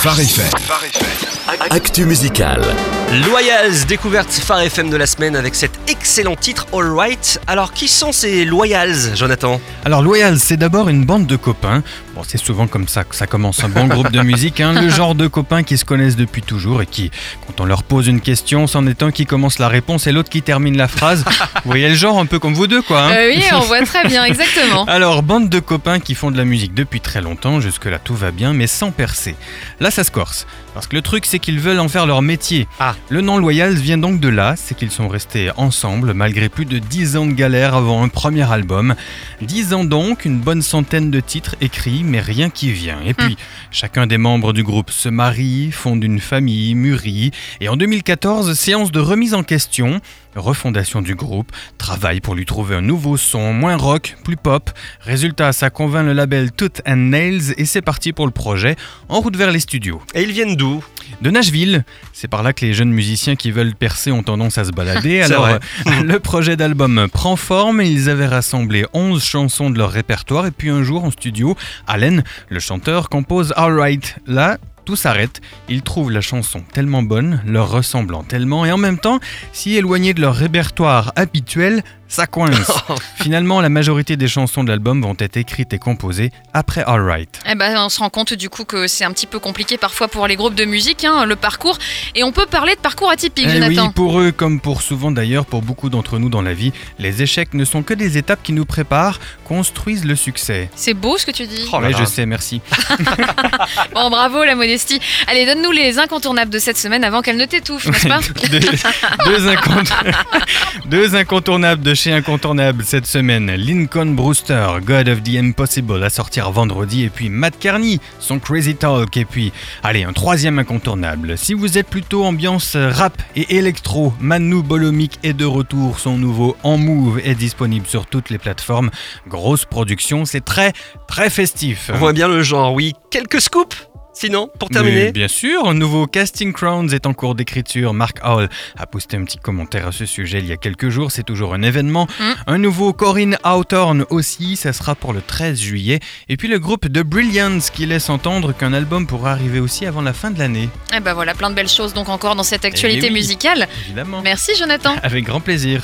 Phare. Actu musical. Loyals, découverte Phare FM de la semaine avec cet excellent titre All Right. Alors qui sont ces Loyals, Jonathan? Alors Loyals, c'est d'abord une bande de copains. Bon, c'est souvent comme ça que ça commence un bon groupe de musique, hein. le genre de copains qui se connaissent depuis toujours et qui, quand on leur pose une question, c'en est un qui commence la réponse et l'autre qui termine la phrase. vous voyez le genre un peu comme vous deux, quoi. hein. Euh, oui, on voit très bien, exactement. Alors, bande de copains qui font de la musique depuis très longtemps, jusque-là tout va bien, mais sans percer. Là, ça se corse. Parce que le truc, c'est qu'ils veulent en faire leur métier. Ah. Le nom Loyals vient donc de là, c'est qu'ils sont restés ensemble malgré plus de 10 ans de galère avant un premier album. 10 ans donc, une bonne centaine de titres écrits, mais rien qui vient. Et puis, chacun des membres du groupe se marie, fonde une famille, mûrit, et en 2014, séance de remise en question, refondation du groupe, travail pour lui trouver un nouveau son, moins rock, plus pop. Résultat, ça convainc le label Tooth and Nails et c'est parti pour le projet, en route vers les studios. Et ils viennent d'où? De Nashville, c'est par là que les jeunes musiciens qui veulent percer ont tendance à se balader. Alors, euh, le projet d'album prend forme et ils avaient rassemblé 11 chansons de leur répertoire. Et puis un jour en studio, Allen, le chanteur, compose Alright. Là, tout s'arrête. Ils trouvent la chanson tellement bonne, leur ressemblant tellement, et en même temps, si éloignés de leur répertoire habituel, ça coince. Finalement, la majorité des chansons de l'album vont être écrites et composées après Alright. Eh ben, on se rend compte du coup que c'est un petit peu compliqué parfois pour les groupes de musique, hein, le parcours. Et on peut parler de parcours atypique, Eh Jonathan. oui, pour eux, comme pour souvent d'ailleurs, pour beaucoup d'entre nous dans la vie, les échecs ne sont que des étapes qui nous préparent, construisent le succès. C'est beau ce que tu dis. Oh là. je sais, merci. Bon, bravo la modestie. Allez, donne-nous les incontournables de cette semaine avant qu'elle ne t'étouffe, n'est-ce pas deux, deux incont- deux incontournables de chez Incontournable cette semaine. Lincoln Brewster, God of the Impossible, à sortir vendredi. Et puis Matt Kearney, son Crazy Talk. Et puis, allez, un troisième incontournable. Si vous êtes plutôt ambiance rap et électro, Manu Bolomic est de retour. Son nouveau En Move est disponible sur toutes les plateformes. Grosse production, c'est très, très festif. On voit bien le genre, oui. Quelques scoops Sinon, pour Mais terminer bien sûr, un nouveau Casting Crowns est en cours d'écriture. Mark Howell a posté un petit commentaire à ce sujet il y a quelques jours, c'est toujours un événement. Mm. Un nouveau Corinne Hawthorne aussi, ça sera pour le 13 juillet. Et puis le groupe The Brilliance qui laisse entendre qu'un album pourra arriver aussi avant la fin de l'année. Eh ben voilà, plein de belles choses donc encore dans cette actualité Eh oui. musicale. Évidemment. Merci Jonathan. Avec grand plaisir.